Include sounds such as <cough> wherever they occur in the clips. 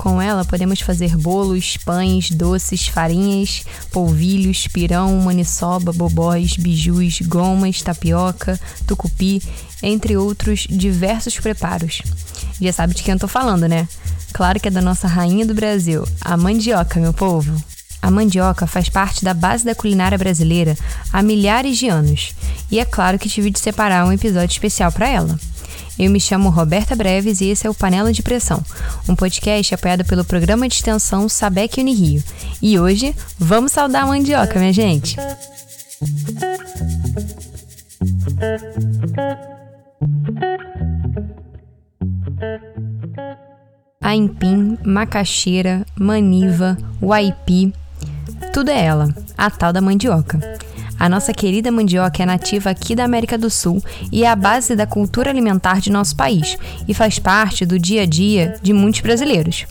Com ela podemos fazer bolos, pães, doces, farinhas, polvilhos, pirão, maniçoba, bobóis, bijus, gomas, tapioca, tucupi, entre outros diversos preparos. Já sabe de quem eu tô falando, né? Claro que é da nossa rainha do Brasil, a mandioca, meu povo. A mandioca faz parte da base da culinária brasileira há milhares de anos, e é claro que tive de separar um episódio especial para ela. Eu me chamo Roberta Breves e esse é o Panela de Pressão, um podcast apoiado pelo programa de extensão Sabec Unirio. E hoje, vamos saudar a mandioca, minha gente! Aimpim, macaxeira, maniva, waipi, tudo é ela, a tal da mandioca. A nossa querida mandioca é nativa aqui da América do Sul e é a base da cultura alimentar de nosso país e faz parte do dia a dia de muitos brasileiros.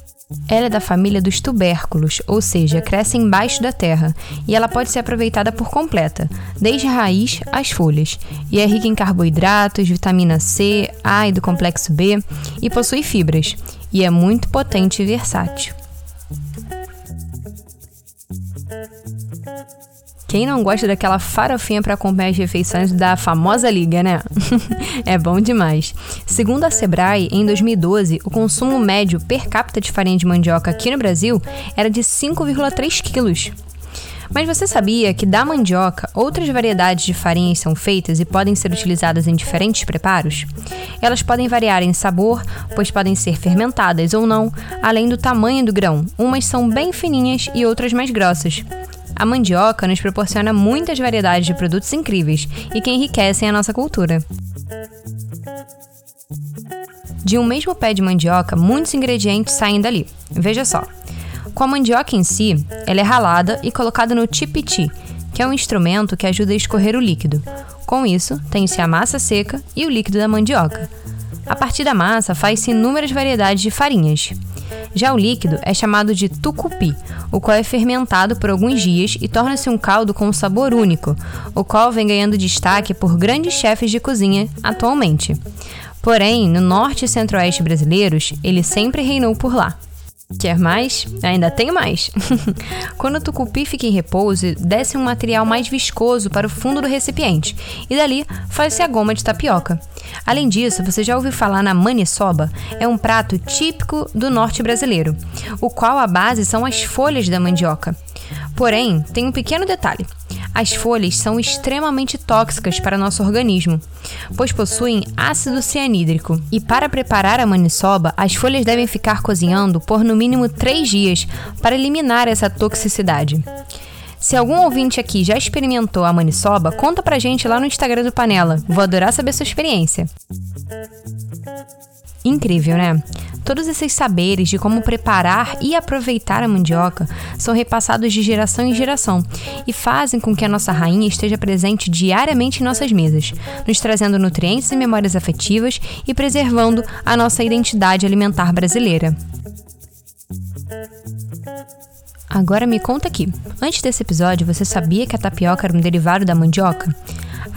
Ela é da família dos tubérculos, ou seja, cresce embaixo da terra, e ela pode ser aproveitada por completa, desde a raiz às folhas, e é rica em carboidratos, vitamina C, A e do complexo B, e possui fibras, e é muito potente e versátil. Quem não gosta daquela farofinha para acompanhar as refeições da famosa liga, né? <laughs> é bom demais. Segundo a Sebrae, em 2012, o consumo médio per capita de farinha de mandioca aqui no Brasil era de 5,3 quilos. Mas você sabia que da mandioca outras variedades de farinhas são feitas e podem ser utilizadas em diferentes preparos? Elas podem variar em sabor, pois podem ser fermentadas ou não, além do tamanho do grão. Umas são bem fininhas e outras mais grossas. A mandioca nos proporciona muitas variedades de produtos incríveis e que enriquecem a nossa cultura. De um mesmo pé de mandioca, muitos ingredientes saem dali. Veja só. Com a mandioca em si, ela é ralada e colocada no tipiti, que é um instrumento que ajuda a escorrer o líquido. Com isso, tem-se a massa seca e o líquido da mandioca. A partir da massa, faz-se inúmeras variedades de farinhas. Já o líquido é chamado de tucupi, o qual é fermentado por alguns dias e torna-se um caldo com um sabor único, o qual vem ganhando destaque por grandes chefes de cozinha atualmente. Porém, no norte e centro-oeste brasileiros, ele sempre reinou por lá. Quer mais? Ainda tem mais. <laughs> Quando o tucupi fica em repouso, desce um material mais viscoso para o fundo do recipiente e dali faz-se a goma de tapioca. Além disso, você já ouviu falar na maniçoba? É um prato típico do norte brasileiro, o qual a base são as folhas da mandioca. Porém, tem um pequeno detalhe. As folhas são extremamente tóxicas para nosso organismo, pois possuem ácido cianídrico. E para preparar a maniçoba, as folhas devem ficar cozinhando por no mínimo 3 dias para eliminar essa toxicidade. Se algum ouvinte aqui já experimentou a maniçoba, conta pra gente lá no Instagram do Panela. Vou adorar saber sua experiência. Incrível, né? Todos esses saberes de como preparar e aproveitar a mandioca são repassados de geração em geração e fazem com que a nossa rainha esteja presente diariamente em nossas mesas, nos trazendo nutrientes e memórias afetivas e preservando a nossa identidade alimentar brasileira. Agora me conta aqui, antes desse episódio você sabia que a tapioca era um derivado da mandioca?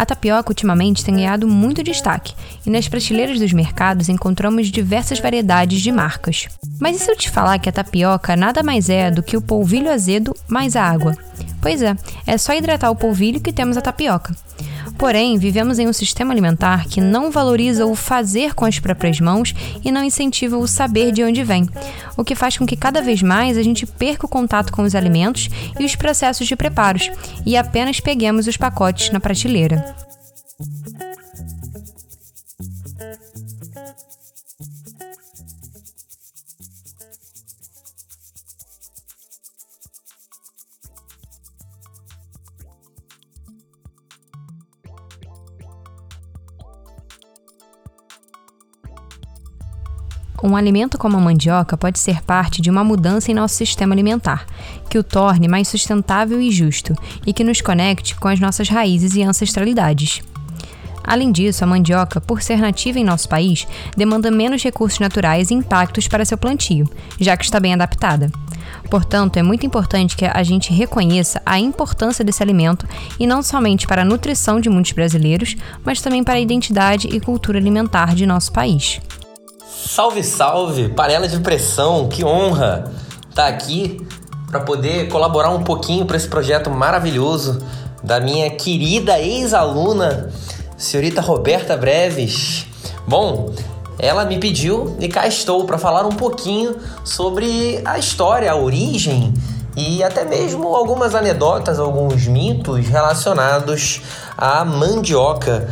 A tapioca ultimamente tem ganhado muito destaque e nas prateleiras dos mercados encontramos diversas variedades de marcas. Mas e se eu te falar que a tapioca nada mais é do que o polvilho azedo mais a água? Pois é, é só hidratar o polvilho que temos a tapioca. Porém, vivemos em um sistema alimentar que não valoriza o fazer com as próprias mãos e não incentiva o saber de onde vem, o que faz com que cada vez mais a gente perca o contato com os alimentos e os processos de preparos e apenas peguemos os pacotes na prateleira. Um alimento como a mandioca pode ser parte de uma mudança em nosso sistema alimentar, que o torne mais sustentável e justo e que nos conecte com as nossas raízes e ancestralidades. Além disso, a mandioca, por ser nativa em nosso país, demanda menos recursos naturais e impactos para seu plantio, já que está bem adaptada. Portanto, é muito importante que a gente reconheça a importância desse alimento e não somente para a nutrição de muitos brasileiros, mas também para a identidade e cultura alimentar de nosso país. Salve, salve, panela de pressão, que honra estar tá aqui para poder colaborar um pouquinho para esse projeto maravilhoso da minha querida ex-aluna, senhorita Roberta Breves. Bom, ela me pediu e cá estou para falar um pouquinho sobre a história, a origem e até mesmo algumas anedotas, alguns mitos relacionados à mandioca.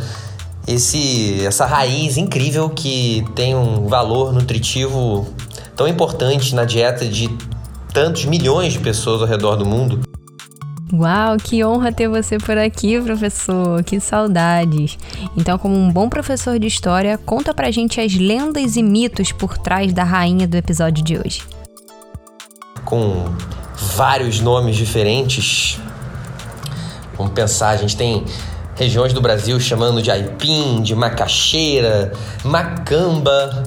Esse, essa raiz incrível que tem um valor nutritivo tão importante na dieta de tantos milhões de pessoas ao redor do mundo. Uau, que honra ter você por aqui, professor. Que saudades. Então, como um bom professor de história, conta pra gente as lendas e mitos por trás da rainha do episódio de hoje. Com vários nomes diferentes. Vamos pensar, a gente tem regiões do Brasil chamando de aipim, de macaxeira, macamba,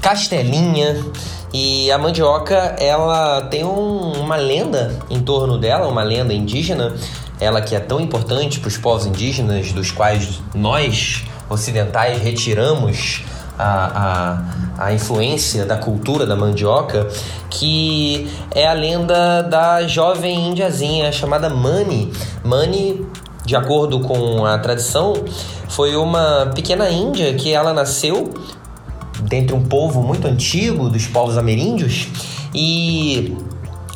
castelinha. E a mandioca, ela tem um, uma lenda em torno dela, uma lenda indígena, ela que é tão importante para os povos indígenas, dos quais nós ocidentais retiramos a, a, a, influência da cultura da mandioca, que é a lenda da jovem indiazinha chamada Mani. Mani, de acordo com a tradição, foi uma pequena índia que ela nasceu dentre um povo muito antigo, dos povos ameríndios, e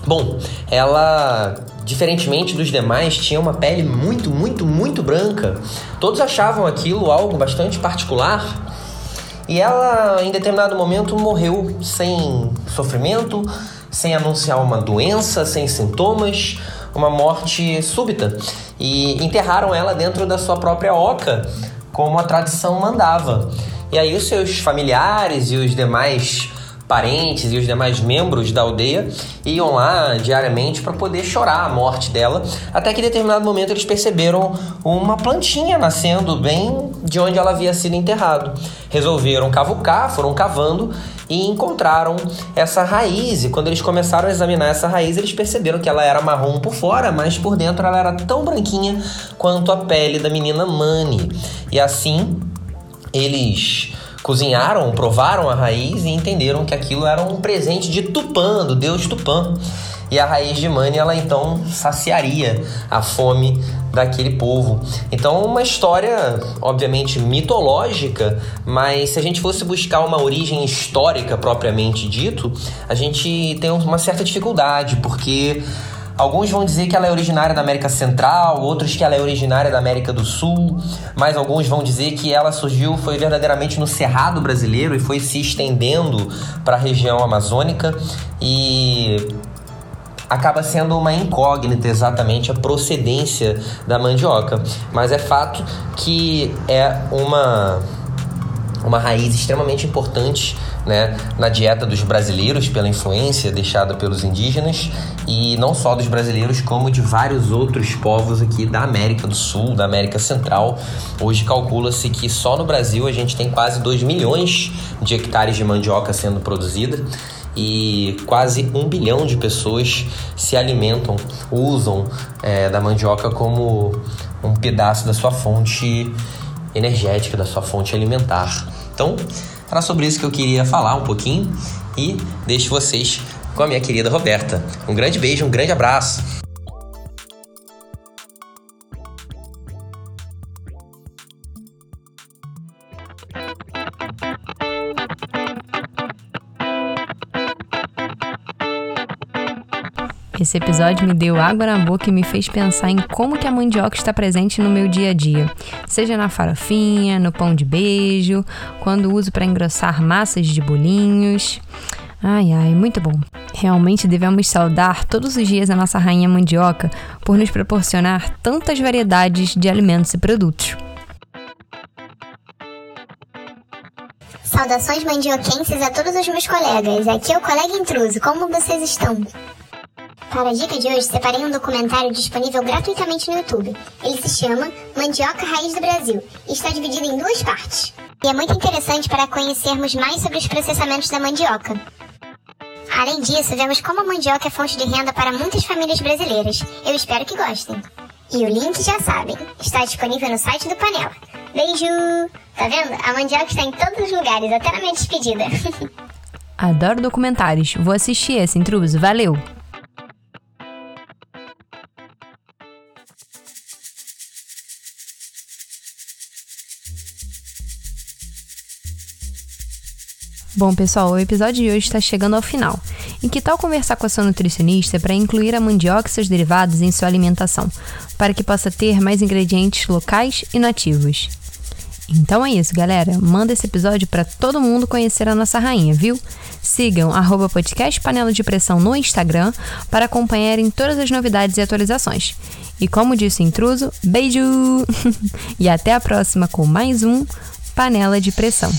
bom, ela diferentemente dos demais, tinha uma pele muito, muito, muito branca. Todos achavam aquilo algo bastante particular. E ela, em determinado momento, morreu sem sofrimento, sem anunciar uma doença, sem sintomas, uma morte súbita. E enterraram ela dentro da sua própria oca, como a tradição mandava. E aí os seus familiares e os demais parentes e os demais membros da aldeia iam lá diariamente para poder chorar a morte dela, até que em determinado momento eles perceberam uma plantinha nascendo bem de onde ela havia sido enterrado. Resolveram cavucar, foram cavando e encontraram essa raiz. E quando eles começaram a examinar essa raiz, eles perceberam que ela era marrom por fora, mas por dentro ela era tão branquinha quanto a pele da menina Mani. E assim eles cozinharam, provaram a raiz e entenderam que aquilo era um presente de Tupã, do deus Tupã. E a raiz de Mani, ela então saciaria a fome daquele povo. Então, uma história, obviamente, mitológica, mas se a gente fosse buscar uma origem histórica propriamente dito, a gente tem uma certa dificuldade, porque Alguns vão dizer que ela é originária da América Central, outros que ela é originária da América do Sul, mas alguns vão dizer que ela surgiu foi verdadeiramente no Cerrado brasileiro e foi se estendendo para a região amazônica e acaba sendo uma incógnita exatamente a procedência da mandioca, mas é fato que é uma uma raiz extremamente importante né, na dieta dos brasileiros pela influência deixada pelos indígenas e não só dos brasileiros como de vários outros povos aqui da América do Sul, da América Central. Hoje calcula-se que só no Brasil a gente tem quase 2 milhões de hectares de mandioca sendo produzida e quase um bilhão de pessoas se alimentam, usam é, da mandioca como um pedaço da sua fonte energética, da sua fonte alimentar. Então, era sobre isso que eu queria falar um pouquinho e deixo vocês com a minha querida Roberta. Um grande beijo, um grande abraço. Esse episódio me deu água na boca e me fez pensar em como que a mandioca está presente no meu dia a dia, seja na farofinha, no pão de beijo, quando uso para engrossar massas de bolinhos. Ai, ai, muito bom. Realmente devemos saudar todos os dias a nossa rainha mandioca por nos proporcionar tantas variedades de alimentos e produtos. Saudações mandioquenses a todos os meus colegas. Aqui é o colega intruso. Como vocês estão? Para a dica de hoje, separei um documentário disponível gratuitamente no YouTube. Ele se chama Mandioca Raiz do Brasil e está dividido em duas partes. E é muito interessante para conhecermos mais sobre os processamentos da mandioca. Além disso, vemos como a mandioca é fonte de renda para muitas famílias brasileiras. Eu espero que gostem. E o link já sabem, está disponível no site do Panela. Beijo! Tá vendo? A mandioca está em todos os lugares, até na minha despedida. <laughs> Adoro documentários. Vou assistir esse intruso. Valeu! Bom, pessoal, o episódio de hoje está chegando ao final. E que tal conversar com a sua nutricionista para incluir a mandioca e seus derivados em sua alimentação, para que possa ter mais ingredientes locais e nativos? Então é isso, galera. Manda esse episódio para todo mundo conhecer a nossa rainha, viu? Sigam arroba podcast Panela de Pressão no Instagram para acompanharem todas as novidades e atualizações. E como disse o intruso, beijo! <laughs> e até a próxima com mais um Panela de Pressão.